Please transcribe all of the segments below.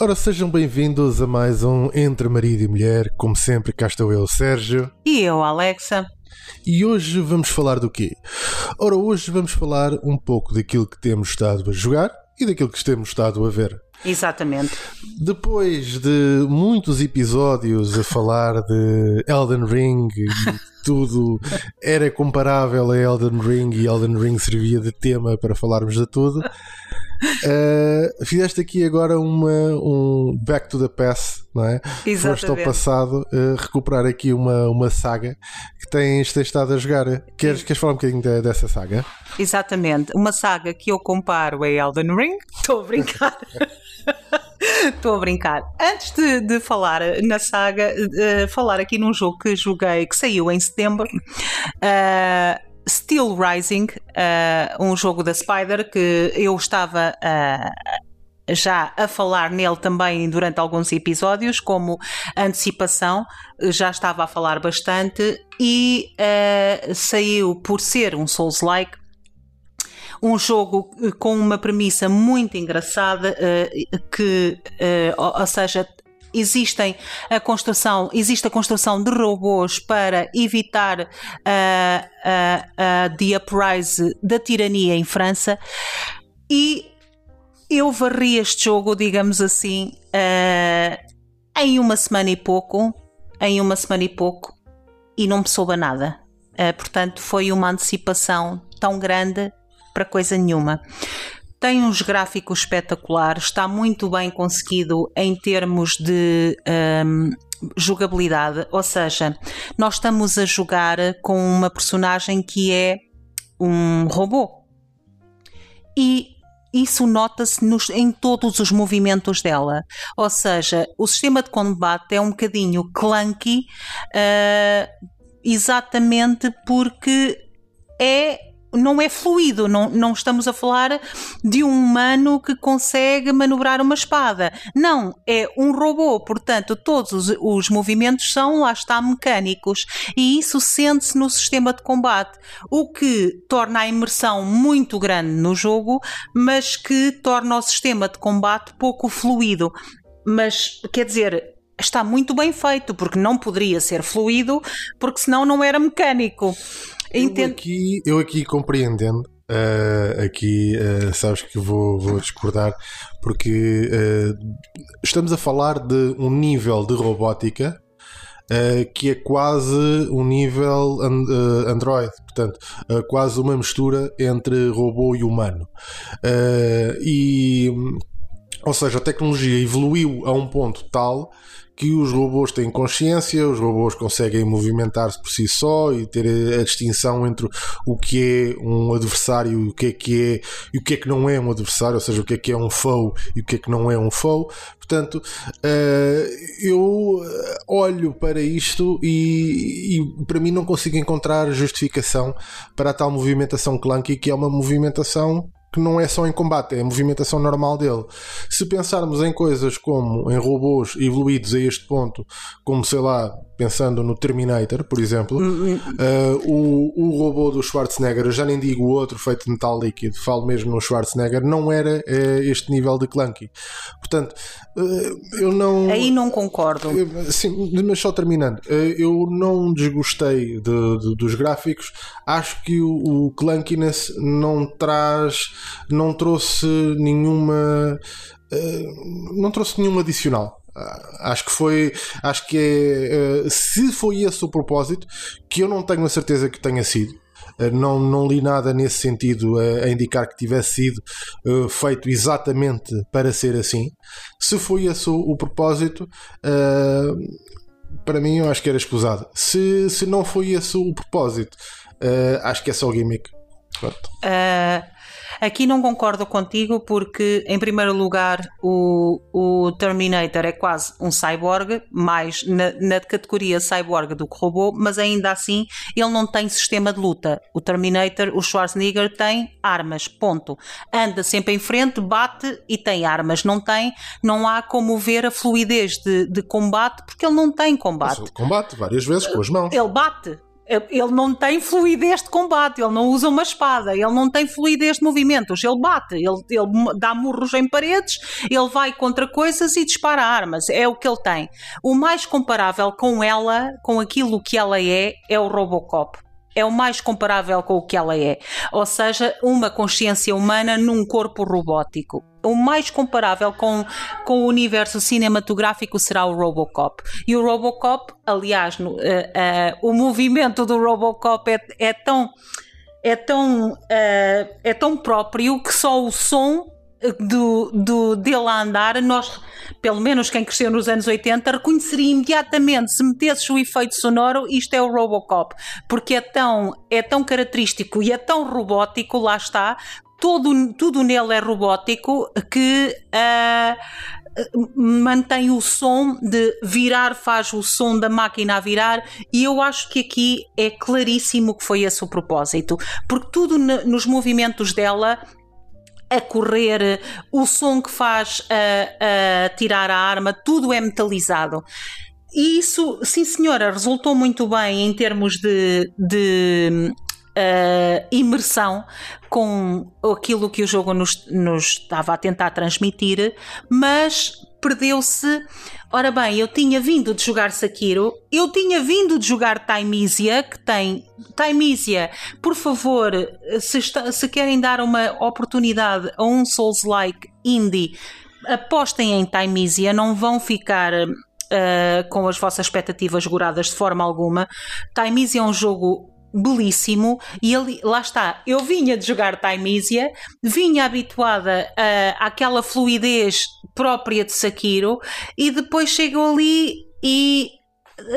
Ora, sejam bem-vindos a mais um Entre Marido e Mulher. Como sempre, cá estou eu, Sérgio. E eu, Alexa. E hoje vamos falar do quê? Ora, hoje vamos falar um pouco daquilo que temos estado a jogar e daquilo que temos estado a ver. Exatamente. Depois de muitos episódios a falar de Elden Ring e tudo era comparável a Elden Ring e Elden Ring servia de tema para falarmos de tudo. Uh, fizeste aqui agora uma, um back to the past, não é? Exatamente. Foste ao passado uh, recuperar aqui uma, uma saga que tens, tens estado a jogar. Queres, queres falar um bocadinho de, dessa saga? Exatamente. Uma saga que eu comparo a Elden Ring. Estou a brincar. Estou a brincar. Antes de, de falar na saga, uh, falar aqui num jogo que joguei que saiu em setembro. Uh, Steel Rising, uh, um jogo da Spider que eu estava uh, já a falar nele também durante alguns episódios, como antecipação, já estava a falar bastante e uh, saiu por ser um Souls-like. Um jogo com uma premissa muito engraçada, que, ou seja, existem a construção, existe a construção de robôs para evitar a, a, a the uprise da tirania em França e eu varri este jogo, digamos assim, uh, em uma semana e pouco, em uma semana e pouco, e não me soube nada. Uh, portanto, foi uma antecipação tão grande para coisa nenhuma tem uns gráficos espetaculares, está muito bem conseguido em termos de um, jogabilidade, ou seja, nós estamos a jogar com uma personagem que é um robô. E isso nota-se em todos os movimentos dela. Ou seja, o sistema de combate é um bocadinho clunky, uh, exatamente porque é não é fluido, não, não estamos a falar de um humano que consegue manobrar uma espada. Não, é um robô, portanto, todos os, os movimentos são, lá está, mecânicos. E isso sente-se no sistema de combate, o que torna a imersão muito grande no jogo, mas que torna o sistema de combate pouco fluido. Mas, quer dizer, está muito bem feito, porque não poderia ser fluido, porque senão não era mecânico. Eu aqui, eu aqui compreendendo, uh, aqui uh, sabes que vou, vou discordar, porque uh, estamos a falar de um nível de robótica que é quase um nível Android, portanto, quase uma mistura entre robô e humano. e ou seja, a tecnologia evoluiu a um ponto tal que os robôs têm consciência, os robôs conseguem movimentar-se por si só e ter a distinção entre o que é um adversário e o que é que é e o que é que não é um adversário, ou seja, o que é que é um foe e o que é que não é um foe. Portanto, eh, eu olho para isto e, e para mim não consigo encontrar justificação para a tal movimentação clunky que é uma movimentação que não é só em combate, é a movimentação normal dele. Se pensarmos em coisas como em robôs evoluídos a este ponto, como sei lá, pensando no Terminator, por exemplo, uh, o, o robô do Schwarzenegger, eu já nem digo o outro feito de metal líquido, falo mesmo no Schwarzenegger, não era uh, este nível de clunky. Portanto, uh, eu não. Aí não concordo. sim, mas só terminando, eu não desgostei de, de, dos gráficos, acho que o, o clunkiness não traz, não trouxe nenhuma. não trouxe nenhum adicional. Acho que foi. Acho que é. Uh, se foi esse o propósito, que eu não tenho a certeza que tenha sido. Uh, não, não li nada nesse sentido a, indicar que tivesse sido uh, feito exatamente para ser assim. Se foi esse o, o propósito, para mim eu acho que era escusado. Se, se não foi esse o propósito, acho que é só gimmick. Pronto. Aqui não concordo contigo porque, em primeiro lugar, o, o Terminator é quase um cyborg, mais na, na categoria cyborg do que robô, mas ainda assim ele não tem sistema de luta. O Terminator, o Schwarzenegger tem armas, ponto. Anda sempre em frente, bate e tem armas. Não tem, não há como ver a fluidez de, de combate porque ele não tem combate. Mas combate várias vezes com as mãos. Ele bate, ele não tem fluidez de combate, ele não usa uma espada, ele não tem fluidez de movimentos, ele bate, ele, ele dá murros em paredes, ele vai contra coisas e dispara armas, é o que ele tem. O mais comparável com ela, com aquilo que ela é, é o Robocop é o mais comparável com o que ela é. Ou seja, uma consciência humana num corpo robótico. O mais comparável com, com o universo cinematográfico será o Robocop. E o Robocop, aliás, no, uh, uh, o movimento do Robocop é, é tão. É tão, uh, é tão próprio que só o som do, do, dele a andar, nós, pelo menos quem cresceu nos anos 80, reconheceria imediatamente, se metesses o efeito sonoro, isto é o Robocop, porque é tão, é tão característico e é tão robótico, lá está, todo, tudo nele é robótico que uh, mantém o som de virar, faz o som da máquina a virar, e eu acho que aqui é claríssimo que foi esse o propósito, porque tudo nos movimentos dela a correr, o som que faz a, tirar a arma, tudo é metalizado. E isso, sim senhora, resultou muito bem em termos de, de uh, imersão com aquilo que o jogo nos, nos estava a tentar transmitir, mas perdeu-se. Ora bem, eu tinha vindo de jogar Sakiro, eu tinha vindo de jogar Timeisia, que tem. Timeisia, por favor, se, está, se querem dar uma oportunidade a um Souls-like indie, apostem em Timeisia, não vão ficar. Uh, com as vossas expectativas goradas de forma alguma. Timeisia é um jogo belíssimo. E ele, lá está, eu vinha de jogar Timeisia, vinha habituada a, àquela fluidez própria de Sakiro e depois chego ali e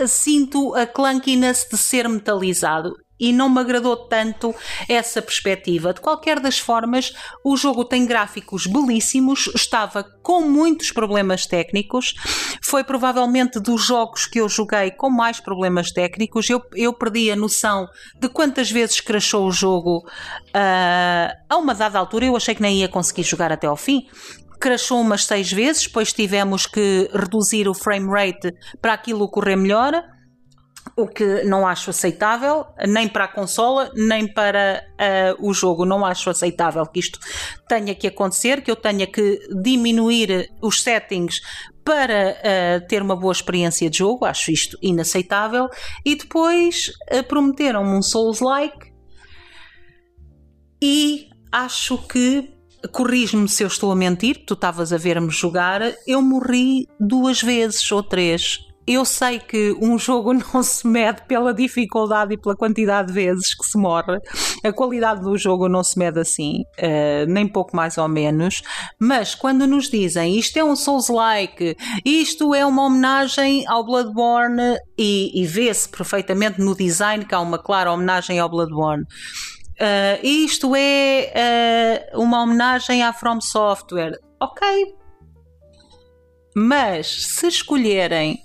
sinto a clunkiness de ser metalizado e não me agradou tanto essa perspectiva. De qualquer das formas, o jogo tem gráficos belíssimos, estava com muitos problemas técnicos, foi provavelmente dos jogos que eu joguei com mais problemas técnicos. Eu, eu perdi a noção de quantas vezes crashou o jogo uh, a uma dada altura. Eu achei que nem ia conseguir jogar até ao fim crashou umas seis vezes, depois tivemos que reduzir o frame rate para aquilo correr melhor o que não acho aceitável, nem para a consola, nem para uh, o jogo. Não acho aceitável que isto tenha que acontecer, que eu tenha que diminuir os settings para uh, ter uma boa experiência de jogo. Acho isto inaceitável. E depois uh, prometeram-me um Souls-like e acho que corrijo-me se eu estou a mentir, tu estavas a ver-me jogar, eu morri duas vezes ou três eu sei que um jogo não se mede pela dificuldade e pela quantidade de vezes que se morre. A qualidade do jogo não se mede assim, uh, nem pouco mais ou menos. Mas quando nos dizem isto é um Souls-like, isto é uma homenagem ao Bloodborne, e, e vê-se perfeitamente no design que há uma clara homenagem ao Bloodborne. Uh, isto é uh, uma homenagem à From Software. Ok. Mas se escolherem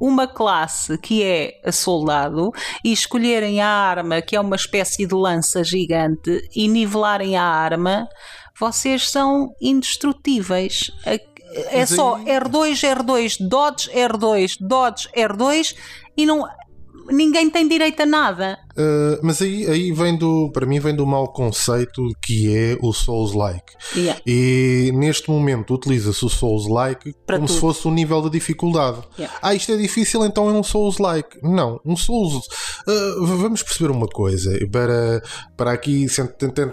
uma classe que é a soldado e escolherem a arma que é uma espécie de lança gigante e nivelarem a arma, vocês são indestrutíveis. É só R2, R2, Dodge, R2, Dodge, R2 e não ninguém tem direito a nada. Uh, mas aí, aí vem do, para mim, vem do mau conceito que é o Souls-like. Yeah. E neste momento utiliza-se o Souls-like como tudo. se fosse um nível de dificuldade. Yeah. Ah, isto é difícil, então é um Souls-like. Não, um Souls. Uh, vamos perceber uma coisa para, para aqui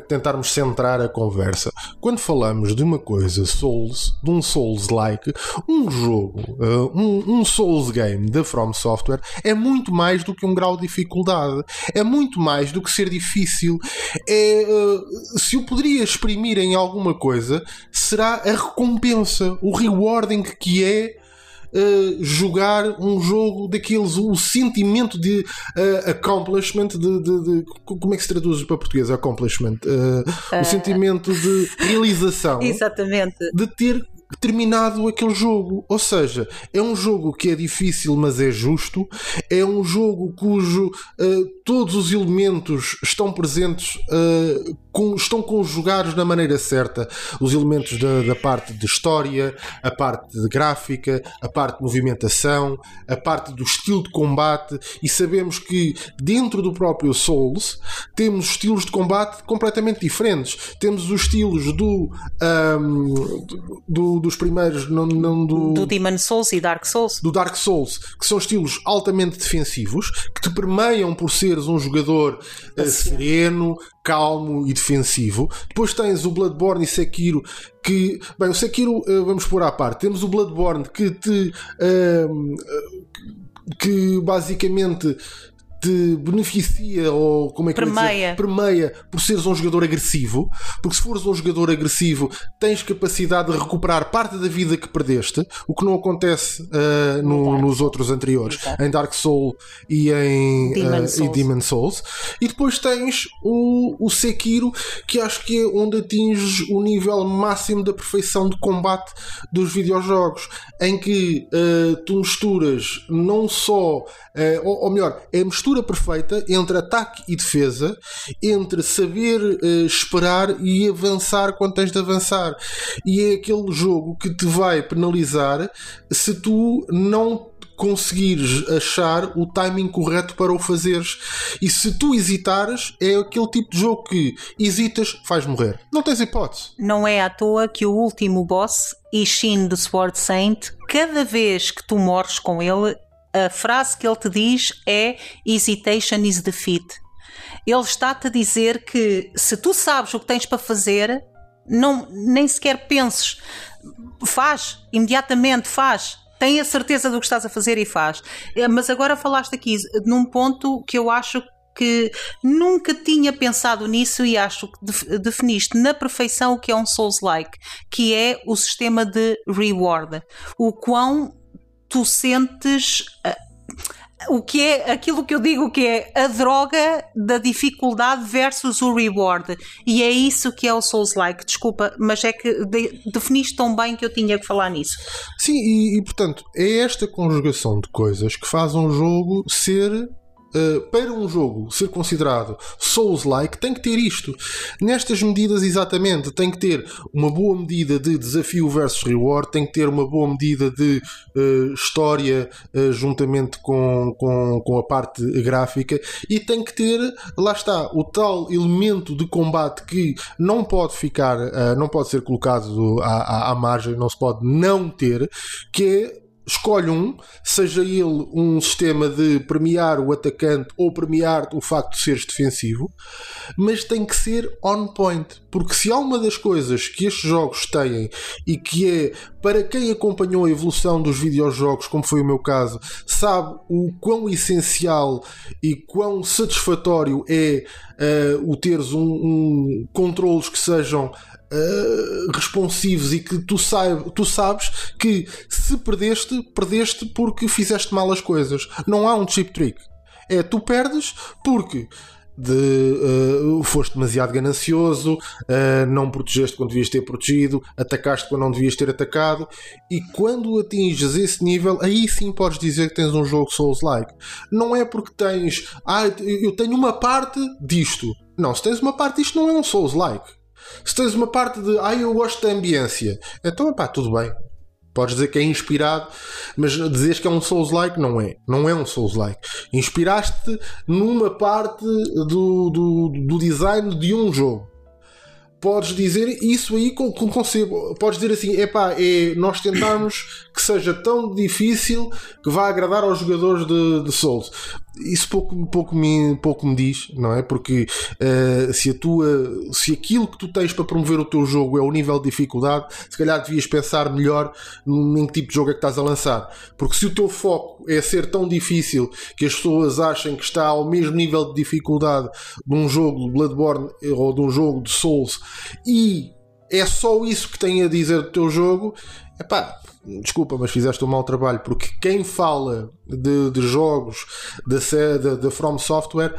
tentarmos centrar a conversa. Quando falamos de uma coisa Souls, de um Souls-like, um jogo, uh, um, um Souls game da From Software é muito mais do que um grau de dificuldade é muito mais do que ser difícil. É, uh, se o poderia exprimir em alguma coisa, será a recompensa, o rewarding que é. Uh, jogar um jogo daqueles, o sentimento de uh, accomplishment, de, de, de, como é que se traduz para português? Accomplishment, uh, o sentimento de realização, exatamente, de ter terminado aquele jogo. Ou seja, é um jogo que é difícil, mas é justo. É um jogo cujo uh, todos os elementos estão presentes uh, com, estão conjugados da maneira certa os elementos da, da, parte de história, a parte de gráfica, a parte de movimentação, a parte do estilo de combate e sabemos que dentro do próprio Souls temos estilos de combate completamente diferentes. Temos os estilos do, um, do dos primeiros não, não do, do Demon Souls e Dark Souls. Do Dark Souls, que são estilos altamente defensivos, que te permeiam por seres um jogador uh, sereno, calmo e defensivo. Depois tens o Bloodborne e Sekiro que, bem, o Sekiro uh, vamos pôr à parte. Temos o Bloodborne que te uh, que basicamente te beneficia ou como é que permeia. Dizer, permeia por seres um jogador agressivo, porque se fores um jogador agressivo tens capacidade de recuperar parte da vida que perdeste, o que não acontece uh, no, nos outros anteriores, Exato. em Dark Soul e em Demon, uh, Souls. E Demon Souls. E depois tens o, o Sekiro, que acho que é onde atinges o nível máximo da perfeição de combate dos videojogos, em que uh, tu misturas não só, ou, ou melhor, é a mistura perfeita entre ataque e defesa, entre saber uh, esperar e avançar quando tens de avançar. E é aquele jogo que te vai penalizar se tu não conseguires achar o timing correto para o fazeres. E se tu hesitares, é aquele tipo de jogo que hesitas, faz morrer. Não tens hipótese. Não é à toa que o último boss, Ishin do Sword Saint, cada vez que tu morres com ele, a frase que ele te diz é hesitation is defeat. Ele está-te a dizer que se tu sabes o que tens para fazer, não, nem sequer penses, faz, imediatamente faz. Tenha certeza do que estás a fazer e faz. Eh, mas agora falaste aqui num ponto que eu acho que nunca tinha pensado nisso e acho que definiste na perfeição o que é um Souls-like, que é o sistema de reward. O quão tu sentes uh, o que é aquilo que eu digo que é a droga da dificuldade versus o reward. E é isso que é o Souls-like. Desculpa, mas é que de, definiste tão bem que eu tinha que falar nisso. Sim, e, e portanto, é esta conjugação de coisas que faz um jogo ser Uh, para um jogo ser considerado Souls-like, tem que ter isto. Nestas medidas, exatamente, tem que ter uma boa medida de desafio versus reward, tem que ter uma boa medida de uh, história uh, juntamente com, com, com a parte gráfica e tem que ter, lá está, o tal elemento de combate que não pode ficar, não pode ser colocado à, à, à margem, não se pode não ter, que é escolhe um, seja ele um sistema de premiar o atacante ou premiar o facto de seres defensivo, mas tem que ser on point. Porque se há uma das coisas que estes jogos têm e que é para quem acompanhou a evolução dos videojogos, como foi o meu caso, sabe o quão essencial e quão satisfatório é uh, o teres um, um controles que sejam Uh, responsivos e que tu, tu sabes que se perdeste, perdeste porque fizeste mal as coisas. Não há um chip trick. É tu perdes porque de uh, foste demasiado ganancioso, uh, não protegeste quando devias ter protegido, atacaste quando não devias ter atacado, e quando atinges esse nível, aí sim podes dizer que tens um jogo Souls-like. Não é porque tens, ah, eu tenho uma parte disto. Não, se tens uma parte disto, não é um Souls-like. Se tens uma parte de, ah, eu gosto da ambiência, então, pá, tudo bem. Podes dizer que é inspirado, mas dizes que é um Souls-like, não é. Não é um Souls-like. Inspiraste numa parte do, do, do design de um jogo podes dizer isso aí com, com concebo. Podes dizer assim: epá, é nós tentarmos que seja tão difícil que vá agradar aos jogadores de, de Souls isso pouco, pouco, me, pouco me diz, não é? Porque uh, se, a tua, se aquilo que tu tens para promover o teu jogo é o nível de dificuldade, se calhar devias pensar melhor em que tipo de jogo é que estás a lançar. Porque se o teu foco é ser tão difícil que as pessoas achem que está ao mesmo nível de dificuldade de um jogo de Bloodborne ou de um jogo de Souls e é só isso que tem a dizer do teu jogo, é pá, desculpa, mas fizeste um mau trabalho, porque quem fala de, de jogos da, da From Software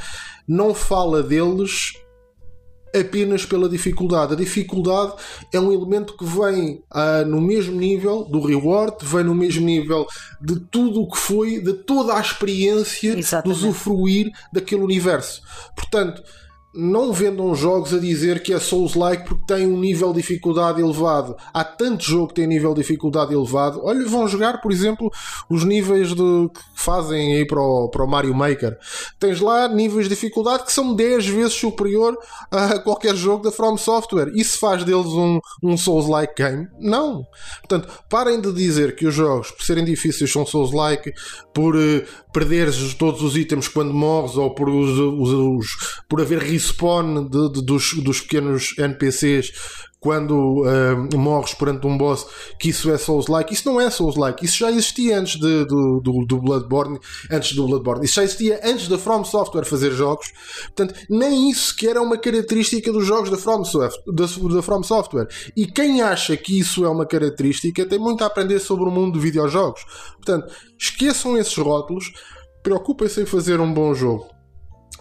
não fala deles apenas pela dificuldade. A dificuldade é um elemento que vem ah, no mesmo nível do reward, vem no mesmo nível de tudo o que foi, de toda a experiência Exatamente. de usufruir daquele universo. Portanto, não vendam jogos a dizer que é Souls-like porque tem um nível de dificuldade elevado. Há tanto jogo que tem nível de dificuldade elevado. Olha, vão jogar, por exemplo, os níveis de, que fazem aí para o, para o Mario Maker. Tens lá níveis de dificuldade que são 10 vezes superior a qualquer jogo da From Software. Isso faz deles um, um Souls-like game? Não. Portanto, parem de dizer que os jogos, por serem difíceis, são Souls-like, por uh, perderes todos os itens quando morres ou por, os, os, os por haver respawn de, de, dos, dos pequenos NPCs quando uh, morres perante um boss que isso é Souls-like. Isso não é Souls-like. Isso já existia antes de, do, do, do, Bloodborne. Antes do Bloodborne. Isso já existia antes da From Software fazer jogos. Portanto, nem isso que era uma característica dos jogos da From, da, da From Software. E quem acha que isso é uma característica tem muito a aprender sobre o mundo de videojogos. Portanto, esqueçam esses rótulos. Preocupem-se em fazer um bom jogo.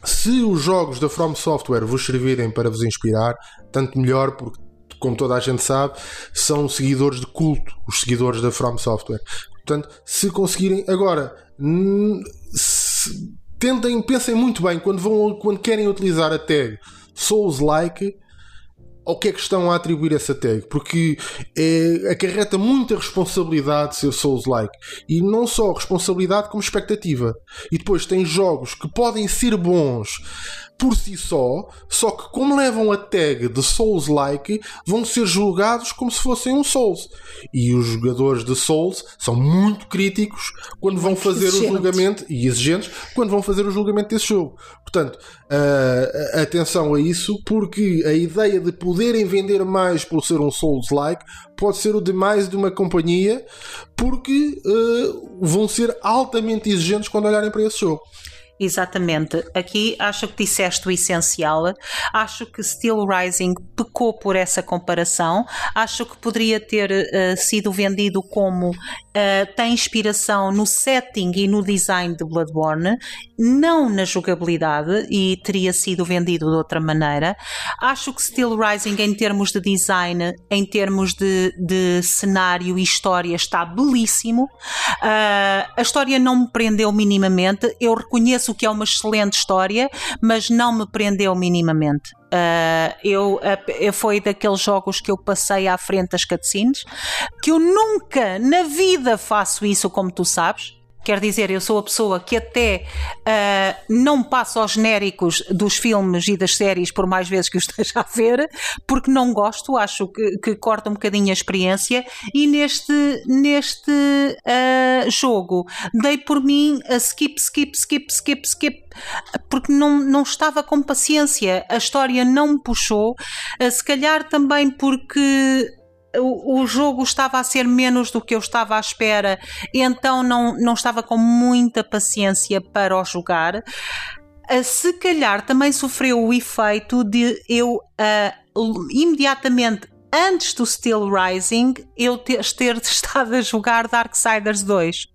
Se os jogos da From Software vos servirem para vos inspirar, tanto melhor, porque, como toda a gente sabe, são seguidores de culto, os seguidores da From Software. Portanto, se conseguirem. Agora, se, tentem, pensem muito bem quando, vão, quando querem utilizar a tag Souls-like ao que é que estão a atribuir essa tag, porque é, acarreta muita responsabilidade ser Souls-like e não só responsabilidade como expectativa. E depois tem jogos que podem ser bons por si só, só que como levam a tag de Souls-like, vão ser julgados como se fossem um Souls. E os jogadores de Souls são muito críticos quando vão fazer o julgamento, e exigentes, quando vão fazer o julgamento desse jogo. Portanto, uh, atenção a isso, porque a ideia de poderem vender mais por ser um Souls-like pode ser o demais de uma companhia, porque uh, vão ser altamente exigentes quando olharem para esse jogo. Exatamente. Aqui acho que disseste o essencial. Acho que Steel Rising pecou por essa comparação. Acho que poderia ter uh, sido vendido como uh, tem inspiração no setting e no design de Bloodborne, não na jogabilidade, e teria sido vendido de outra maneira. Acho que Steel Rising, em termos de design, em termos de, de cenário e história, está belíssimo. Uh, a história não me prendeu minimamente. Eu reconheço penso que é uma excelente história, mas não me prendeu minimamente. Uh, eu, uh, foi daqueles jogos que eu passei à frente das cutscenes, que eu nunca na vida faço isso, como tu sabes. Quer dizer, eu sou a pessoa que até uh, não passo aos genéricos dos filmes e das séries por mais vezes que eu esteja a ver, porque não gosto, acho que, que corta um bocadinho a experiência. E neste, neste uh, jogo dei por mim a skip, skip, skip, skip, skip, porque não, não estava com paciência. A história não me puxou, uh, se calhar também porque o, o, jogo estava a ser menos do que eu estava à espera, então não, não estava com muita paciência para o jogar. Uh, se calhar também sofreu o efeito de eu uh, imediatamente antes do Steel Rising eu ter, ter estado a jogar Darksiders 2.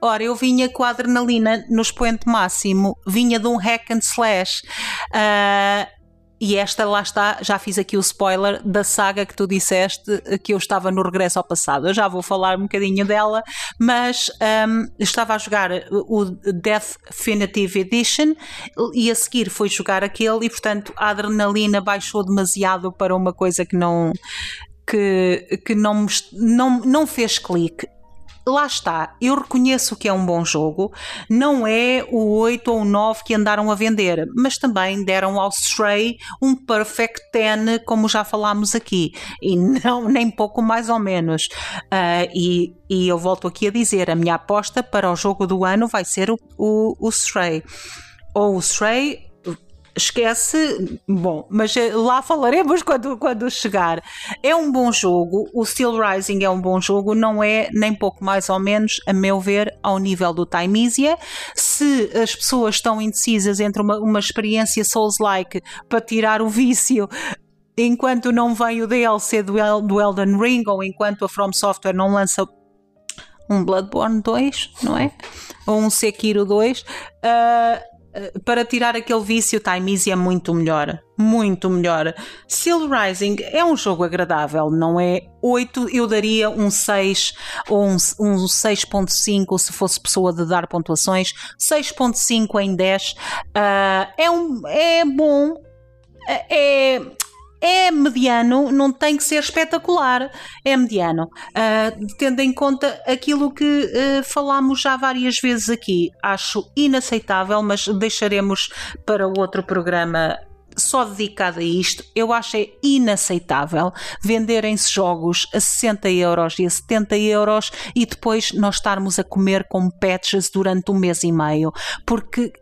Ora, eu vinha com a adrenalina no expoente máximo, vinha de um hack and slash. Uh, e esta, lá está, já fiz aqui o spoiler da saga que tu disseste que eu estava no regresso ao passado. Eu já vou falar um bocadinho dela, mas um, estava a jogar o Definitive Edition e a seguir foi jogar aquele e, portanto, a adrenalina baixou demasiado para uma coisa que não. Que, que não, não, não fez clique lá está, eu reconheço que é um bom jogo, não é o 8 ou o 9 que andaram a vender, mas também deram ao Stray um Perfect 10, como já falámos aqui, e não nem pouco mais ou menos. Uh, e, e eu volto aqui a dizer: a minha aposta para o jogo do ano vai ser o, o, o Stray. Ou o Stray esquece. Bom, mas eh, lá falaremos quando, quando chegar. É um bom jogo, o Steel Rising é um bom jogo, não é nem pouco mais ou menos, a meu ver, ao nível do Timeisia. Se as pessoas estão indecisas entre uma, uma experiência Souls-like para tirar o vício enquanto não vem o DLC do, do Elden Ring ou enquanto a From Software não lança um Bloodborne 2, não é? Ou um Sekiro 2, uh, eh, para tirar aquele vício, Time Easy é muito melhor. Muito melhor. Steel Rising é um jogo agradável, não é 8, eu daria um 6 ou um, um 6.5 se fosse pessoa de dar pontuações. 6.5 em 10. Uh, é, um, é bom, é é mediano, não tem que ser espetacular, é mediano. Uh, tendo em conta aquilo que uh, falámos já várias vezes aqui, acho inaceitável, mas deixaremos para outro programa só dedicado a isto, eu acho é inaceitável venderem-se jogos a 60 euros e a 70 euros e depois nós estarmos a comer com patches durante um mês e meio, porque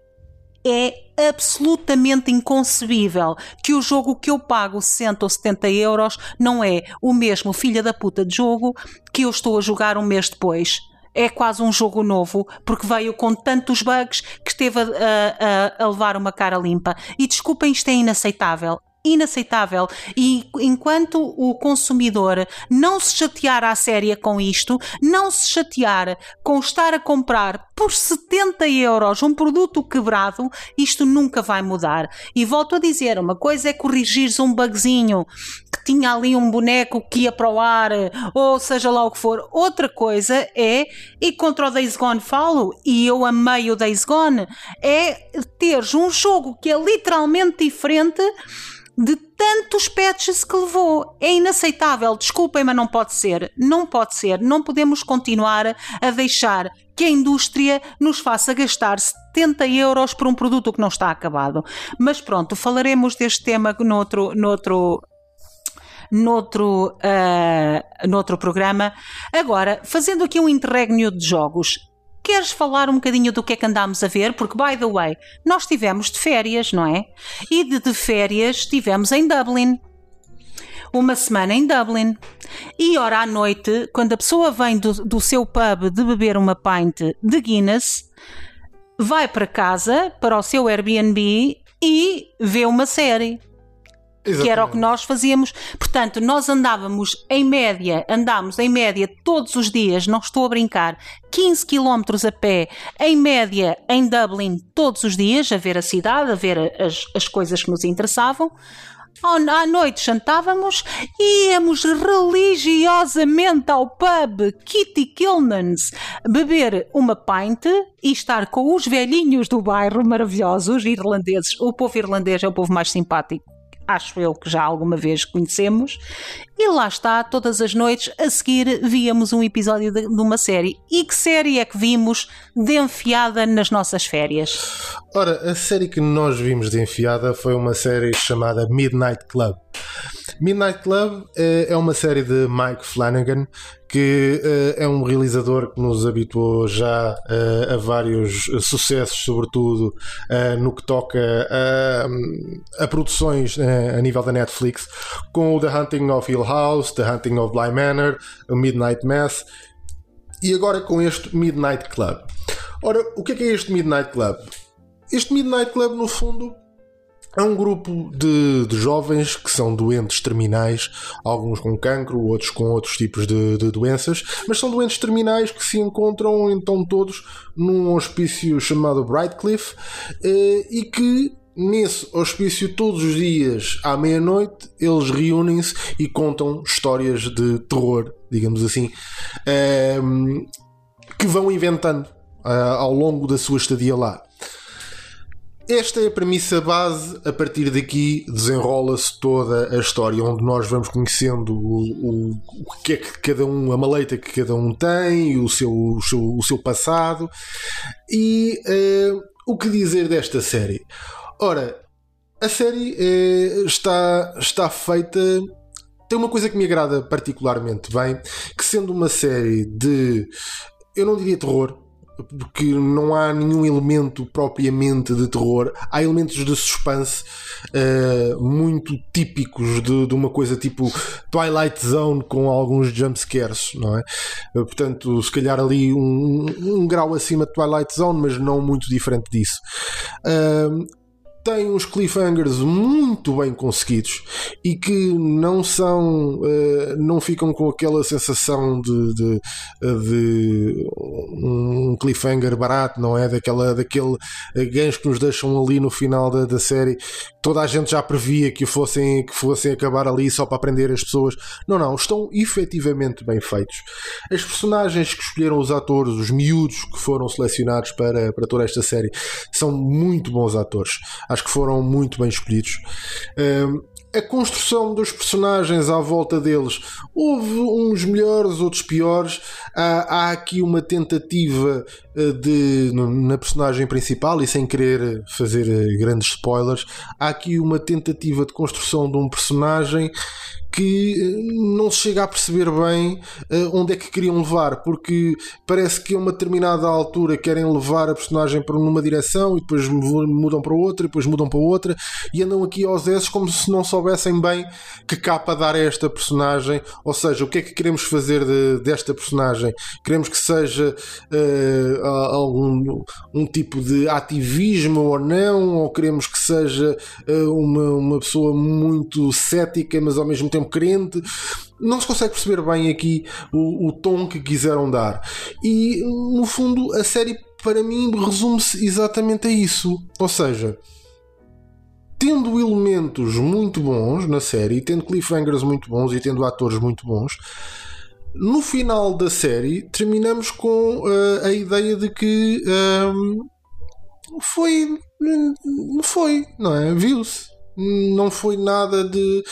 é absolutamente inconcebível que o jogo que eu pago 60 ou 70 euros não é o mesmo filha da puta de jogo que eu estou a jogar um mês depois. É quase um jogo novo, porque veio com tantos bugs que esteve a, a, a levar uma cara limpa. E desculpem, isto é inaceitável inaceitável. E enquanto o consumidor não se chatear à séria com isto, não se chatear com estar a comprar por 70 euros um produto quebrado, isto nunca vai mudar. E volto a dizer: uma coisa é corrigires um bugzinho que tinha ali um boneco que ia para o ar, ou seja lá o que for. Outra coisa é, e contra o Days Gone falo, e eu amei o Days Gone, é teres um jogo que é literalmente diferente de tantos patches que levou. É inaceitável. Desculpem, mas não pode ser. Não pode ser. Não podemos continuar a deixar que a indústria nos faça gastar 70 euros por um produto que não está acabado. Mas pronto, falaremos deste tema noutro, noutro, noutro, uh, noutro programa. Agora, fazendo aqui um interregno de jogos, Queres falar um bocadinho do que é que andámos a ver? Porque, by the way, nós estivemos de férias, não é? E de, de férias estivemos em Dublin. Uma semana em Dublin. E ora à noite, quando a pessoa vem do, do seu pub de beber uma pint de Guinness, vai para casa, para o seu Airbnb e vê uma série. Exatamente. que era o que nós fazíamos. Portanto, nós andávamos em média, andámos em média todos os dias, não estou a brincar, 15 km a pé, em média em Dublin todos os dias, a ver a cidade, a ver as, as coisas que nos interessavam. À noite jantávamos e íamos religiosamente ao pub Kitty Kilnans beber uma pint e estar com os velhinhos do bairro maravilhosos irlandeses. O povo irlandês é o povo mais simpático acho eu que já alguma vez conhecemos, e lá está, todas as noites a seguir víamos um episódio de, de, uma série. E que série é que vimos de enfiada nas nossas férias? Ora, a série que nós vimos de enfiada foi uma série chamada Midnight Club. Midnight Club é, é uma série de Mike Flanagan que uh, é um realizador que nos habituou já uh, a vários sucessos, sobretudo uh, no que toca a, a produções a nível da Netflix, com o The Hunting of Hill House, The Hunting of Bly Manor, o Midnight Mass e agora com este Midnight Club. Ora, o que é, que é este Midnight Club? Este Midnight Club, no fundo, é um grupo de, de, jovens que são doentes terminais, alguns com cancro, outros com outros tipos de, de, doenças, mas são doentes terminais que se encontram então todos num hospício chamado Brightcliff eh, e que nesse hospício todos os dias à meia-noite eles reúnem-se e contam histórias de terror, digamos assim, eh, que vão inventando eh, ao longo da sua estadia lá. Esta é a premissa base, a partir daqui desenrola-se toda a história, onde nós vamos conhecendo o, o, o, que é que cada um, a maleita que cada um tem, o seu, o seu, o seu passado e uh, o que dizer desta série. Ora, a série uh, está, está feita. Tem uma coisa que me agrada particularmente bem, que sendo uma série de. Eu não diria terror, porque não há nenhum elemento propriamente de terror. Há elementos de suspense uh, muito típicos de, de, uma coisa tipo Twilight Zone com alguns jumpscares, não é? Uh, portanto, se calhar ali um, um, grau acima de Twilight Zone, mas não muito diferente disso. Uh, tem uns cliffhangers muito bem conseguidos e que não são uh, não ficam com aquela sensação de, de, de, um cliffhanger barato não é? Daquela daquele gancho que nos deixam ali no final da, da série. Toda a gente já previa que fossem que fossem acabar ali só para aprender as pessoas. Não não estão efetivamente bem feitos. As personagens que escolheram os atores os miúdos que foram selecionados para para toda esta série são muito bons atores Acho que foram muito bem escolhidos. Um, a construção dos personagens à volta deles houve uns melhores, outros piores. Há, aqui uma tentativa de na personagem principal e sem querer fazer eh, grandes spoilers, há aqui uma tentativa de construção de um personagem que eh, não se chega a perceber bem onde é que queriam levar, porque parece que a uma determinada altura querem levar a personagem para numa direção e depois mudam para outra, e depois mudam para outra e andam aqui aos S como se não soubessem bem que capa dar a esta personagem, ou seja, o que é que queremos fazer de, desta personagem? Queremos que seja uh, algum um tipo de ativismo ou não, ou queremos que seja uh, uma, uma pessoa muito cética, mas ao mesmo tempo crente. Não se consegue perceber bem aqui o, o tom que quiseram dar. E, no fundo, a série, para mim, resume-se exatamente a isso. Ou seja, tendo elementos muito bons na série, tendo cliffhangers muito bons e tendo atores muito bons, no final da série terminamos com uh, a ideia de que um, ehm, foi. Foi, não é? Viu-se não foi nada de.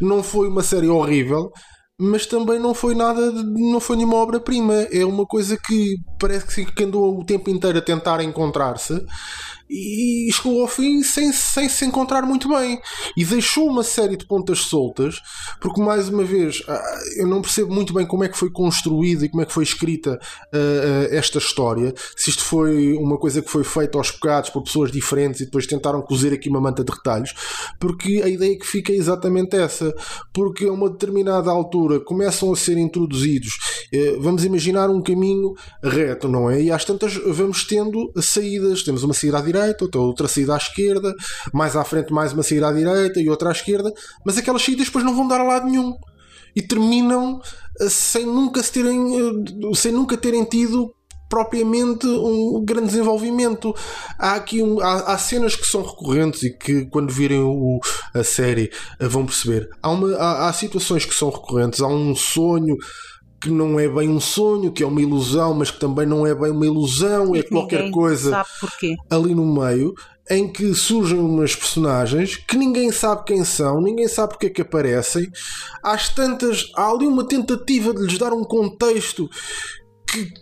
Não foi uma série horrível, mas também não foi nada. Não foi nenhuma obra-prima. É uma coisa que parece que andou o tempo inteiro a tentar encontrar-se e chegou ao fim sem, sem se encontrar muito bem. E deixou uma série de pontas soltas porque mais uma vez ah, eu não percebo muito bem como é que foi construída e como é que foi escrita uh, esta história. Se isto foi uma coisa que foi feita aos bocados por pessoas diferentes e depois tentaram cozer aqui uma manta de retalhos porque a ideia que fica é exatamente essa. Porque a uma determinada altura começam a ser introduzidos uh, vamos imaginar um caminho reto não é? e às tantas vamos tendo saídas temos uma saída à direita direita, outra saída à esquerda, mais à frente mais uma saída à direita e outra à esquerda, mas aquelas saídas depois não vão dar a lado nenhum e terminam eh, sem nunca, se terem, eh, sem nunca terem tido propriamente um grande desenvolvimento. Há aqui um, há, há, cenas que são recorrentes e que quando virem o, a série eh, vão perceber. Há, uma, há, há situações que são recorrentes, há um sonho que não é bem um sonho, que é uma ilusão, mas que também não é bem uma ilusão, e é qualquer coisa ali no meio, em que surgem umas personagens que ninguém sabe quem são, ninguém sabe porque é que aparecem. Às tantas, há ali uma tentativa de lhes dar um contexto que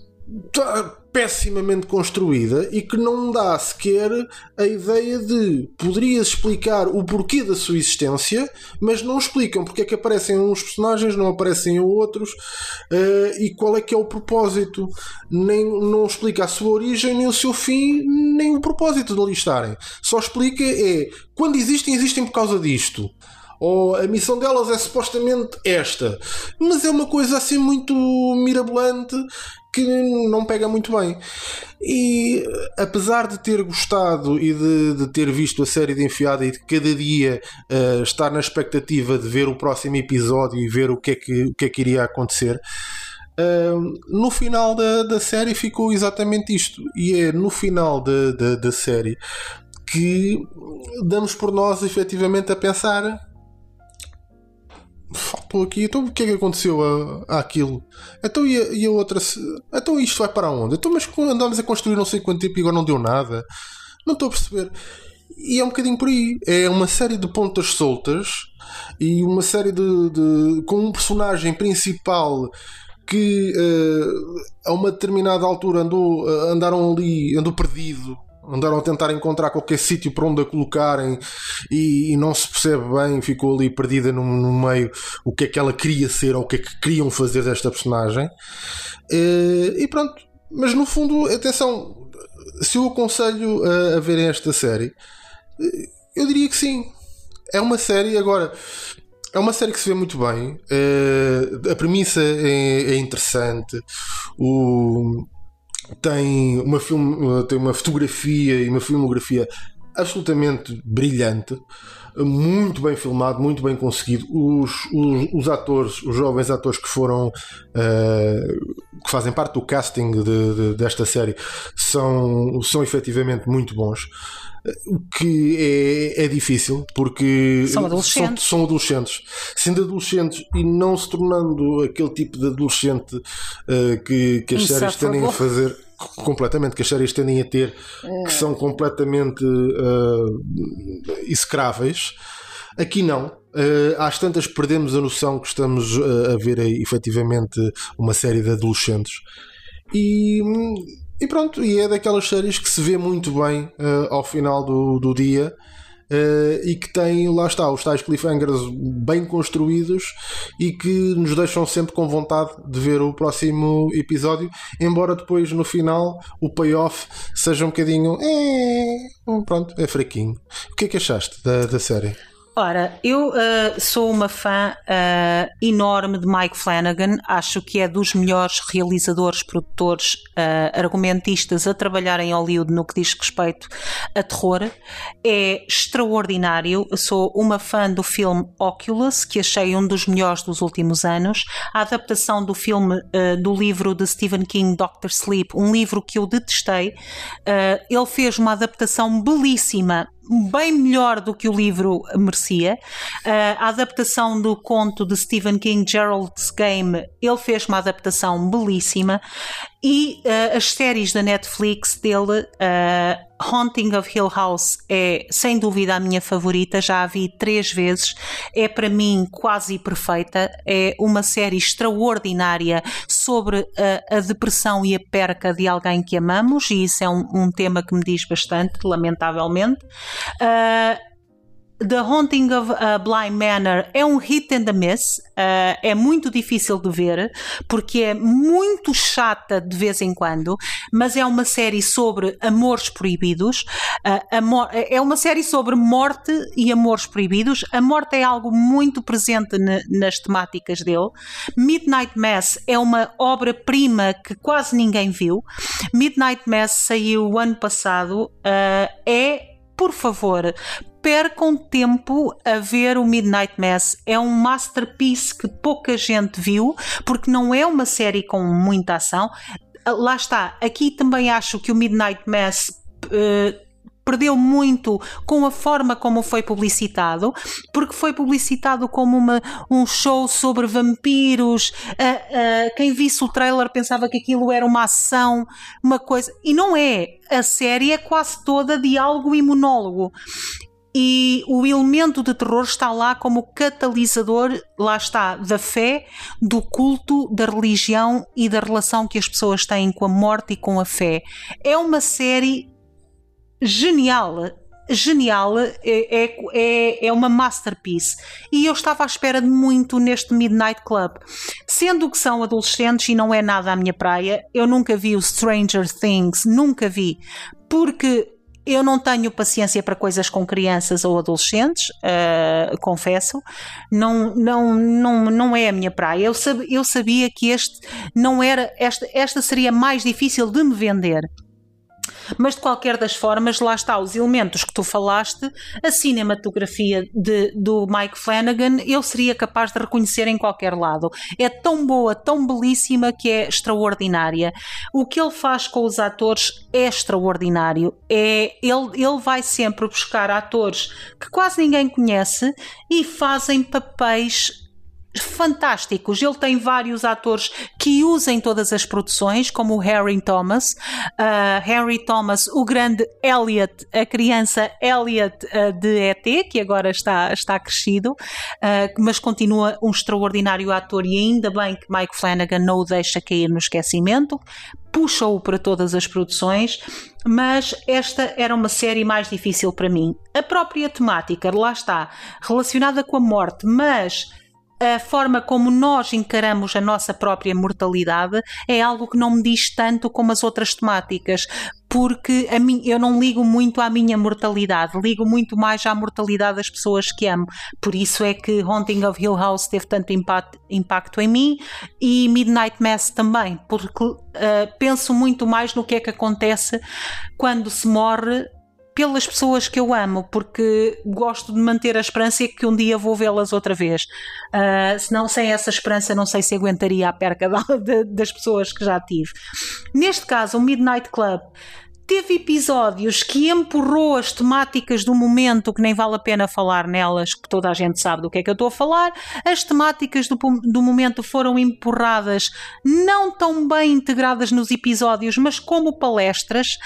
está pessimamente construída e que não dá sequer a ideia de poderias explicar o porquê da sua existência, mas não explicam porque é que aparecem uns personagens, não aparecem outros uh, e qual é que é o propósito. Nem, não explica a sua origem, nem o seu fim, nem o propósito de ali estarem. Só explica é quando existem, existem por causa disto ou a missão delas é supostamente esta, mas é uma coisa assim muito mirabolante que não pega muito bem. E apesar de ter gostado e de, de ter visto a série de enfiada e de cada dia uh, estar na expectativa de ver o próximo episódio e ver o que é que, o que, é que iria acontecer. Uh, no final da, da série ficou exatamente isto, e é no final da, da, da série que damos por nós efetivamente a pensar faltou aqui. Então o que é que aconteceu aquilo? Então e a, e a, outra. Então isto vai para onde? Então, mas andámos a construir não sei quanto tempo e agora não deu nada. Não estou a perceber. E é um bocadinho por aí. É uma série de pontas soltas e uma série de. de com um personagem principal que uh, a uma determinada altura andou, uh, andaram ali, andou perdido andaram a tentar encontrar qualquer sítio para onde a colocarem e, e, não se percebe bem, ficou ali perdida no, no, meio o que é que ela queria ser ou o que é que queriam fazer desta personagem. E, eh, e pronto, mas no fundo, atenção, se eu aconselho a, a verem esta série, eh, eu diria que sim. É uma série, agora, é uma série que se vê muito bem. Eh, a premissa é, é interessante. O, tem uma, film, tem uma fotografia e uma filmografia absolutamente brilhante, muito bem filmado, muito bem conseguido. Os, os, os atores, os jovens atores que foram uh, que fazem parte do casting de, de, desta série são, são efetivamente muito bons. O que é, é difícil porque são adolescentes. São, são, adolescentes. Sendo adolescentes e não se tornando aquele tipo de adolescente uh, que, que as séries tendem a fazer completamente, que as séries tendem a ter, que são completamente uh, execráveis. Aqui não. Uh, às tantas perdemos a noção que estamos uh, a ver aí, efetivamente uma série de adolescentes. E, e pronto, e é daquelas séries que se vê muito bem uh, ao final do, do dia Uh, e que tem, lá está, os tais cliffhangers bem construídos e que nos deixam sempre com vontade de ver o próximo episódio, embora depois no final o payoff seja um bocadinho. É, pronto, é fraquinho. O que é que achaste da, da série? Ora, eu uh, sou uma fã uh, enorme de Mike Flanagan, acho que é dos melhores realizadores, produtores, uh, argumentistas a trabalhar em Hollywood no que diz respeito a terror. É extraordinário, sou uma fã do filme Oculus, que achei um dos melhores dos últimos anos. A adaptação do filme do livro de Stephen King, Doctor Sleep, um livro que eu detestei. ele fez uma adaptação belíssima bem melhor do que o livro merecia. Uh, a adaptação do conto de Stephen King, Gerald's Game, ele fez uma adaptação belíssima. E uh, as séries da Netflix dele, uh, Haunting of Hill House é sem dúvida a minha favorita, já a vi três vezes, é para mim quase perfeita, é uma série extraordinária sobre a, a depressão e a perca de alguém que amamos, e isso é um, um tema que me diz bastante, lamentavelmente. Uh, The Haunting of uh, Bly Manor é um hit and a miss, uh, é muito difícil de ver, porque é muito chata de vez em quando, mas é uma série sobre amores proibidos, uh, amor, é uma série sobre morte e amores proibidos. A morte é algo muito presente nas temáticas dele. Midnight Mass é uma obra-prima que quase ninguém viu. Midnight Mass saiu ano passado, é por favor, percam tempo a ver o Midnight Mass. É um masterpiece que pouca gente viu, porque não é uma série com muita ação. Lá está, aqui também acho que o Midnight Mass. Uh, perdeu muito com a forma como foi publicitado, porque foi publicitado como uma, um show sobre vampiros. Uh, uh, quem visse o trailer pensava que aquilo era uma ação, uma coisa. E não é. A série é quase toda diálogo e monólogo e o elemento de terror está lá como catalisador, lá está, da fé, do culto, da religião e da relação que as pessoas têm com a morte e com a fé. É uma série genial. Genial, é, é, é, é uma masterpiece. E eu estava à espera de muito neste Midnight Club. Sendo que são adolescentes e não é nada a minha praia, eu nunca vi o Stranger Things, nunca vi. Porque eu não tenho paciência para coisas com crianças ou adolescentes, uh, confesso. Não, não, não, não é a minha praia. Eu, sab, eu sabia que este não era, esta, esta seria mais difícil de me vender. Mas de qualquer das formas, lá está os elementos que tu falaste, a cinematografia de, do Mike Flanagan, eu seria capaz de reconhecer em qualquer lado. É tão boa, tão belíssima que é extraordinária. O que ele faz com os atores é extraordinário. É, ele, ele vai sempre buscar atores que quase ninguém conhece e fazem papéis fantásticos. Ele tem vários atores que usam todas as produções, como o Harry Thomas. Uh, Harry Thomas, o grande Elliot, a criança Elliot uh, de ET, que agora está, está crescido, uh, mas continua um extraordinário ator e ainda bem que Mike Flanagan não o deixa cair no esquecimento. Puxa-o para todas as produções, mas esta era uma série mais difícil para mim. A própria temática, lá está, relacionada com a morte, mas a forma como nós encaramos a nossa própria mortalidade é algo que não me diz tanto como as outras temáticas, porque a mim, eu não ligo muito à minha mortalidade, ligo muito mais à mortalidade das pessoas que amo. Por isso é que Haunting of Hill House teve tanto impacto, impacto em mim e Midnight Mass também, porque uh, penso muito mais no que é que acontece quando se morre pelas pessoas que eu amo, porque gosto de manter a esperança que um dia vou vê-las outra vez. Uh, senão, sem essa esperança, não sei se aguentaria a perca das pessoas que já tive. Neste caso, o Midnight Club teve episódios que empurrou as temáticas do momento, que nem vale a pena falar nelas, que toda a gente sabe do que é que eu estou a falar. As temáticas do, do momento foram empurradas, não tão bem integradas nos episódios, mas como palestras.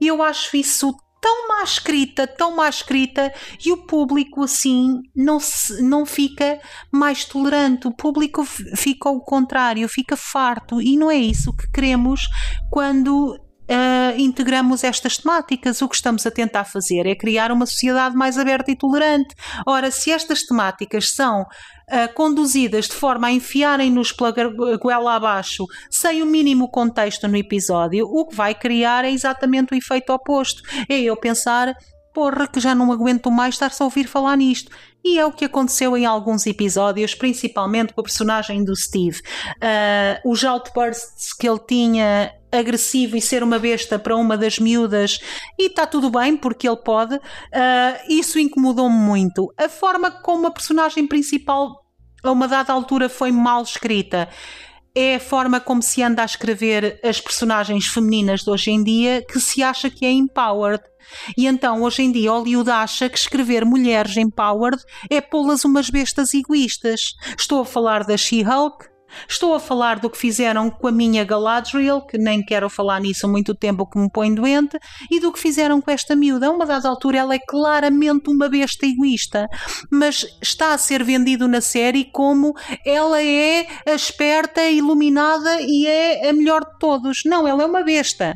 E eu acho isso tão má escrita, tão má escrita, e o público assim não, se, não fica mais tolerante. O público fica ao contrário, fica farto, e não é isso que queremos quando uh, integramos estas temáticas. O que estamos a tentar fazer é criar uma sociedade mais aberta e tolerante. Ora, se estas temáticas são uh, conduzidas de forma a enfiarem-nos pela goela abaixo, sem o mínimo contexto no episódio, o que vai criar é exatamente o efeito oposto. É eu pensar porra, que já não aguento mais estar-se a ouvir falar nisto. E é o que aconteceu em alguns episódios, principalmente com a personagem do Steve. Uh, os outbursts que ele tinha agressivo e ser uma besta para uma das miúdas, e está tudo bem porque ele pode, uh, isso incomodou-me muito. A forma como a personagem principal, a uma dada altura, foi mal escrita é a forma como se anda a escrever as personagens femininas de hoje em dia que se acha que é empowered. E então, hoje em dia, Hollywood acha que escrever mulheres empowered é pô-las umas bestas egoístas. Estou a falar da She-Hulk, Estou a falar do que fizeram com a minha Galadriel, que nem quero falar nisso há muito tempo que me põe doente, e do que fizeram com esta miúda. A uma dada altura ela é claramente uma besta egoísta, mas está a ser vendido na série como ela é a esperta, iluminada e é a melhor de todos. Não, ela é uma besta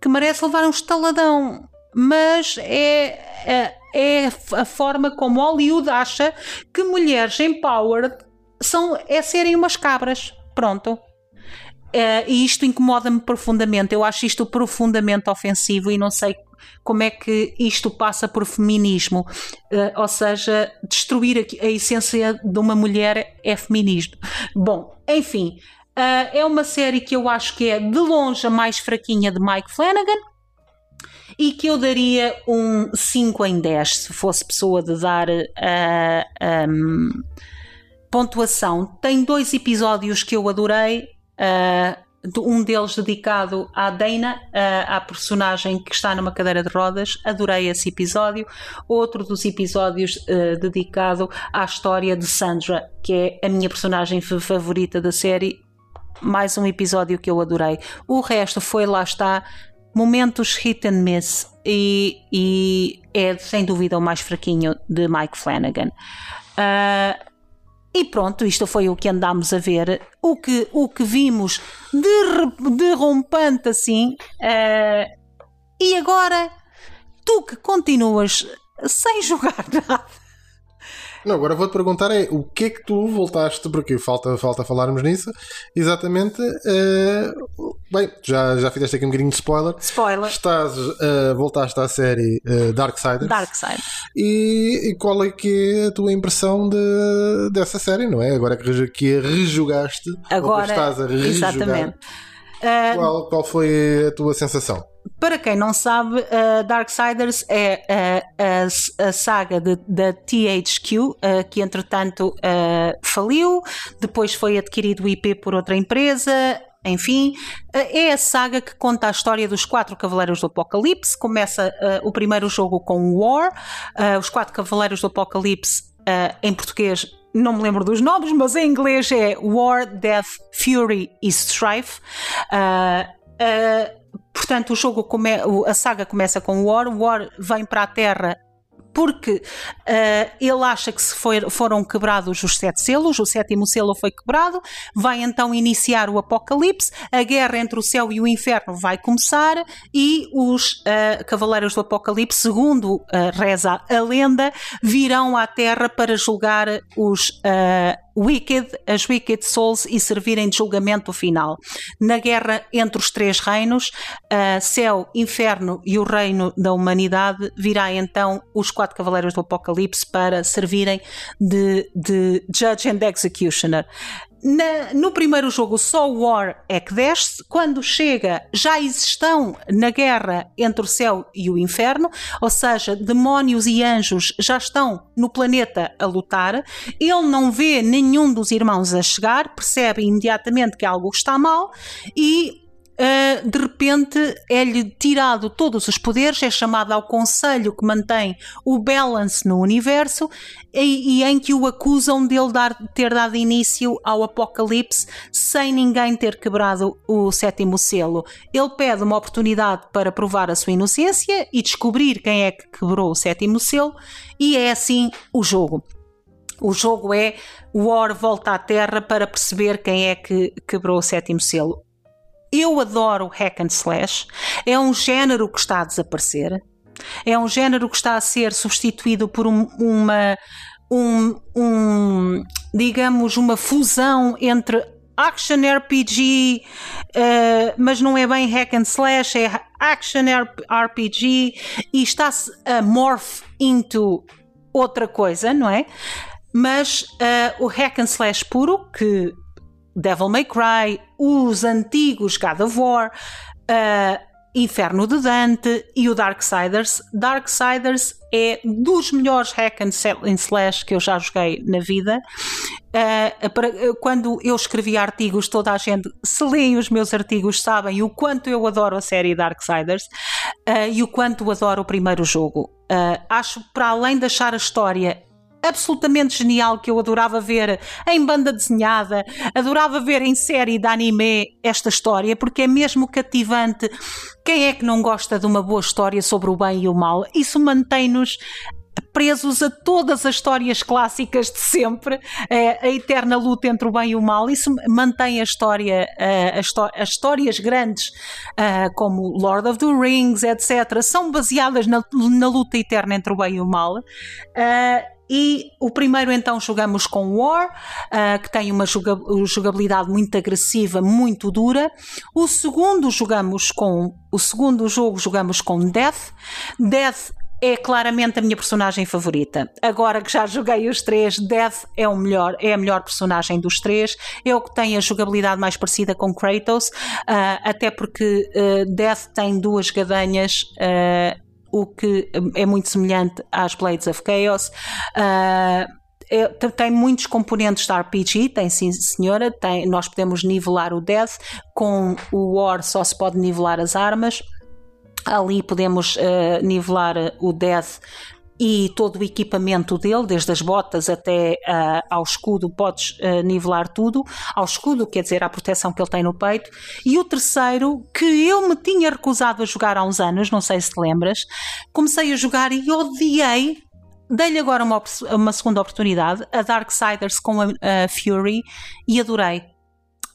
que merece levar um estaladão mas é, é, é a forma como Hollywood acha que mulheres empowered são, é serem umas cabras. Pronto. Uh, e isto incomoda-me profundamente. Eu acho isto profundamente ofensivo e não sei como é que isto passa por feminismo. Uh, ou seja, destruir a, a, essência de uma mulher é feminismo. Bom, enfim, uh, é uma série que eu acho que é de longe a mais fraquinha de Mike Flanagan e que eu daria um 5 em 10 se fosse pessoa de dar uh, eh, um, pontuação. Tem dois episódios que eu adorei. Uh, um deles dedicado à Dana, uh, à personagem que está numa cadeira de rodas. Adorei esse episódio. Outro dos episódios uh, dedicado à história de Sandra, que é a minha personagem favorita da série. Mais um episódio que eu adorei. O resto foi, lá está, momentos hit and miss e, e é sem dúvida o mais fraquinho de Mike Flanagan. Uh, e pronto, isto foi o que andámos a ver. O que, o que vimos de, de assim. Uh, e agora, tu que continuas sem jogar nada não, agora vou-te perguntar é o que é que tu voltaste, porque falta, falta falarmos nisso, exatamente. Uh, bem, já, já fizeste aqui um bocadinho de spoiler. Spoiler. Estás, uh, voltaste à série uh, Darksiders. Darksiders. E, e, qual é que é a tua impressão de, dessa série, não é? Agora que, que a rejugaste, agora, estás a rejugar. Exatamente. Qual, qual foi a tua sensação? Para quem não sabe, uh, Darksiders é uh, a, a, saga da THQ, uh, que entretanto faliu, depois foi adquirido o IP por outra empresa. Enfim, é a saga que conta a história dos quatro Cavaleiros do Apocalipse. Começa o primeiro jogo com War, os quatro Cavaleiros do Apocalipse em português não me lembro dos nomes, mas em inglês é War, Death, Fury e Strife. Portanto, o jogo come, a saga começa com War, War vem para a Terra porque uh, ele acha que se for, foram quebrados os sete selos, o sétimo selo foi quebrado, vai então iniciar o apocalipse, a guerra entre o céu e o inferno vai começar e os uh, cavaleiros do apocalipse, segundo uh, reza a lenda, virão à terra para julgar os Wicked, as Wicked Souls e servirem de julgamento final. Na guerra entre os três reinos, uh, céu, inferno e o reino da humanidade, virá então os quatro cavaleiros do Apocalipse para servirem de, de Judge and Executioner. Na, no primeiro jogo, só o War é que desce. Quando chega, já estão na guerra entre o céu e o inferno, ou seja, demónios e anjos já estão no planeta a lutar. Ele não vê nenhum dos irmãos a chegar, percebe imediatamente que algo está mal e uh, de repente é-lhe tirado todos os poderes, é chamado ao conselho que mantém o balance no universo e, e em que o acusam de ele dar, ter dado início ao apocalipse sem ninguém ter quebrado o sétimo selo. Ele pede uma oportunidade para provar a sua inocência e descobrir quem é que quebrou o sétimo selo, e é assim o jogo. O jogo é o War volta à Terra para perceber quem é que quebrou o sétimo selo. Eu adoro hack and slash. É um género que está a desaparecer. É um género que está a ser substituído por um, uma, um, um, digamos, uma fusão entre action RPG, uh, eh, mas não é bem hack and slash, é action RPG e está-se a morph into outra coisa, não é? Mas uh, o hack and slash puro, que Devil May Cry, os antigos God of War, uh, Inferno de Dante e o Darksiders. Darksiders é dos melhores hack and slash que eu já joguei na vida. Uh, para, quando eu escrevi artigos, toda a gente, se leem os meus artigos, sabem o quanto eu adoro a série Darksiders uh, e o quanto adoro o primeiro jogo. Uh, acho, para além de achar a história absolutamente genial que eu adorava ver em banda desenhada, adorava ver em série de anime esta história, porque é mesmo cativante. Quem é que não gosta de uma boa história sobre o bem e o mal? Isso mantém-nos presos a todas as histórias clássicas de sempre, a eterna luta entre o bem e o mal. Isso mantém a história, as histórias grandes, como Lord of the Rings, etc., são baseadas na, na luta eterna entre o bem e o mal. E o primeiro então jogamos com War, uh, que tem uma jogabilidade muito agressiva, muito dura. O segundo jogamos com o segundo jogo jogamos com Death. Death é claramente a minha personagem favorita. Agora que já joguei os três, Death é o melhor, é a melhor personagem dos três. É o que tem a jogabilidade mais parecida com Kratos, uh, até porque uh, Death tem duas gadanhas o que é muito semelhante às Blades of Chaos. Uh, tem muitos componentes de RPG, tem sim senhora, tem, nós podemos nivelar o Death, com o War só se pode nivelar as armas, ali podemos uh, nivelar o Death e todo o equipamento dele, desde as botas até uh, ao escudo, podes uh, nivelar tudo. Ao escudo, quer dizer, à proteção que ele tem no peito. E o terceiro, que eu me tinha recusado a jogar há uns anos, não sei se te lembras, comecei a jogar e odiei. Dei-lhe agora uma, uma segunda oportunidade, a Darksiders com a, a Fury, e adorei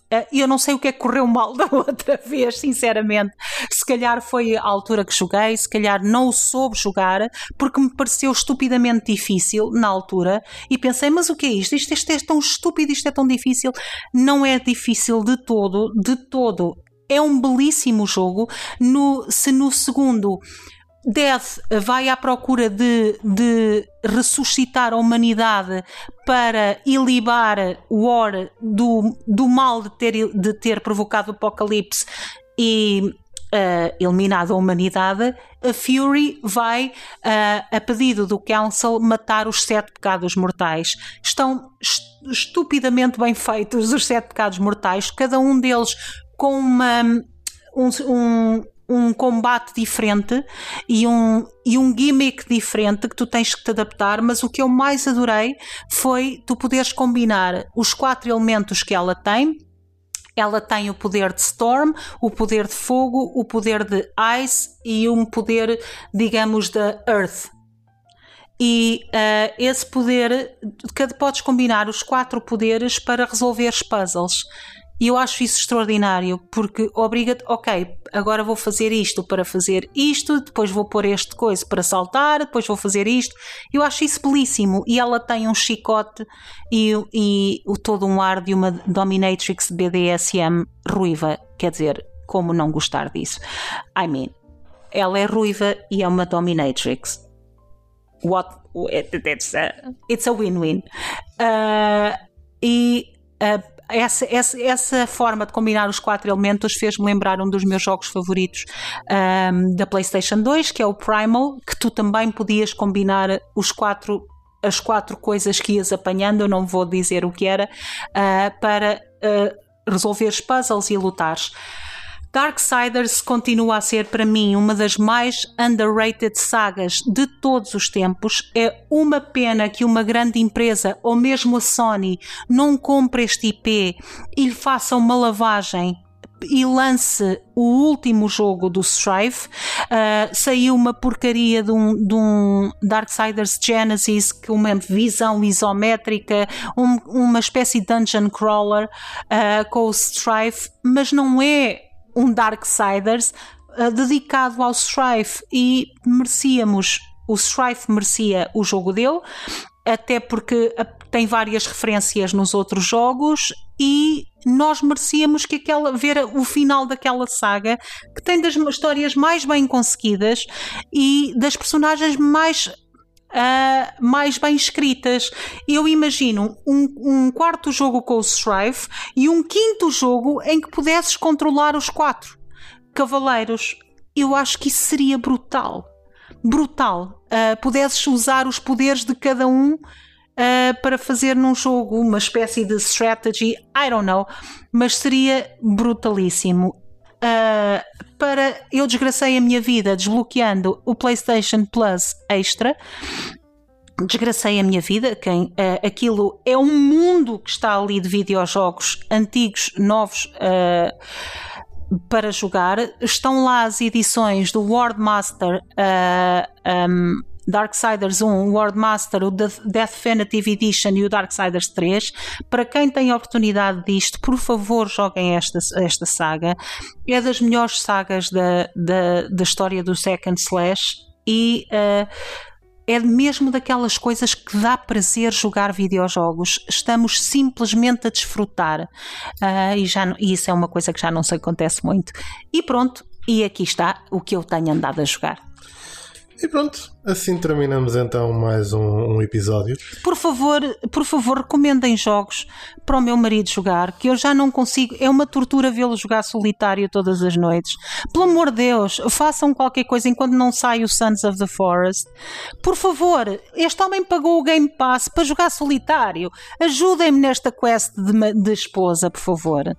eh, eu não sei o que é que correu mal da outra vez, sinceramente. Se calhar foi a altura que joguei, se calhar não o soube jogar, porque me pareceu estupidamente difícil na altura. E pensei, mas o que é isto? Isto, isto é tão estúpido, isto é tão difícil. Não é difícil de todo, de todo. É um belíssimo jogo. No, se no segundo Death vai à procura de, de ressuscitar a humanidade para ilibar o War do, do mal de ter, de ter provocado o apocalipse e uh, eliminado a humanidade, a Fury vai, uh, a pedido do Council, matar os sete pecados mortais. Estão estupidamente bem feitos os sete pecados mortais, cada um deles com uma. Um, um, um combate diferente e um, e um gimmick diferente que tu tens que te adaptar, mas o que eu mais adorei foi tu poderes combinar os quatro elementos que ela tem. Ela tem o poder de Storm, o poder de Fogo, o poder de Ice e um poder, digamos, da Earth. E uh, esse poder, cada podes combinar os quatro poderes para resolver puzzles. E eu acho isso extraordinário, porque obriga-te, ok, agora vou fazer isto para fazer isto, depois vou pôr este coisa para saltar, depois vou fazer isto. Eu acho isso belíssimo. E ela tem um chicote e, e todo um ar de uma dominatrix BDSM ruiva. Quer dizer, como não gostar disso? I mean, ela é ruiva e é uma dominatrix. What? It's a, it's a win-win. Uh, e uh, essa, essa, essa forma de combinar os quatro elementos fez-me lembrar um dos meus jogos favoritos um, da PlayStation 2, que é o Primal, que tu também podias combinar os quatro as quatro coisas que ias apanhando, eu não vou dizer o que era, uh, para uh, resolveres puzzles e lutares. Darksiders continua a ser para mim uma das mais underrated sagas de todos os tempos. É uma pena que uma grande empresa ou mesmo a Sony não compre este IP e lhe faça uma lavagem e lance o último jogo do Strife. Uh, saiu uma porcaria de um, de um Darksiders Genesis com uma visão isométrica, um, uma espécie de dungeon crawler uh, com o Strife, mas não é um Darksiders uh, dedicado ao Strife e merecíamos, o Strife merecia o jogo dele, até porque tem várias referências nos outros jogos e nós merecíamos que aquela, ver o final daquela saga que tem das histórias mais bem conseguidas e das personagens mais Uh, mais bem escritas. Eu imagino um, um, quarto jogo com o Strife e um quinto jogo em que pudesses controlar os quatro cavaleiros. Eu acho que isso seria brutal. Brutal. Uh, pudesses usar os poderes de cada um uh, para fazer num jogo uma espécie de strategy, I don't know, mas seria brutalíssimo. Uh, para eu desgracei a minha vida desbloqueando o PlayStation Plus Extra. Desgracei a minha vida, quem uh, aquilo é um mundo que está ali de videojogos antigos, novos, uh, para jogar. Estão lá as edições do World Master uh, um, Darksiders 1, World Master, o Definitive Edition e o Darksiders 3. Para quem tem oportunidade disto, por favor, joguem esta, esta saga. É das melhores sagas da, da, da história do Second Slash e. Uh, é mesmo daquelas coisas que dá prazer jogar videojogos. Estamos simplesmente a desfrutar. Uh, e, já, e isso é uma coisa que já não se acontece muito. E pronto, e aqui está o que eu tenho andado a jogar. E pronto, assim terminamos então mais um, um, episódio. Por favor, por favor, recomendem jogos para o meu marido jogar, que eu já não consigo. É uma tortura vê-lo jogar solitário todas as noites. Pelo amor de Deus, façam qualquer coisa enquanto não sai o Sons of the Forest. Por favor, este homem pagou o Game Pass para jogar solitário. Ajudem-me nesta quest de, de esposa, por favor.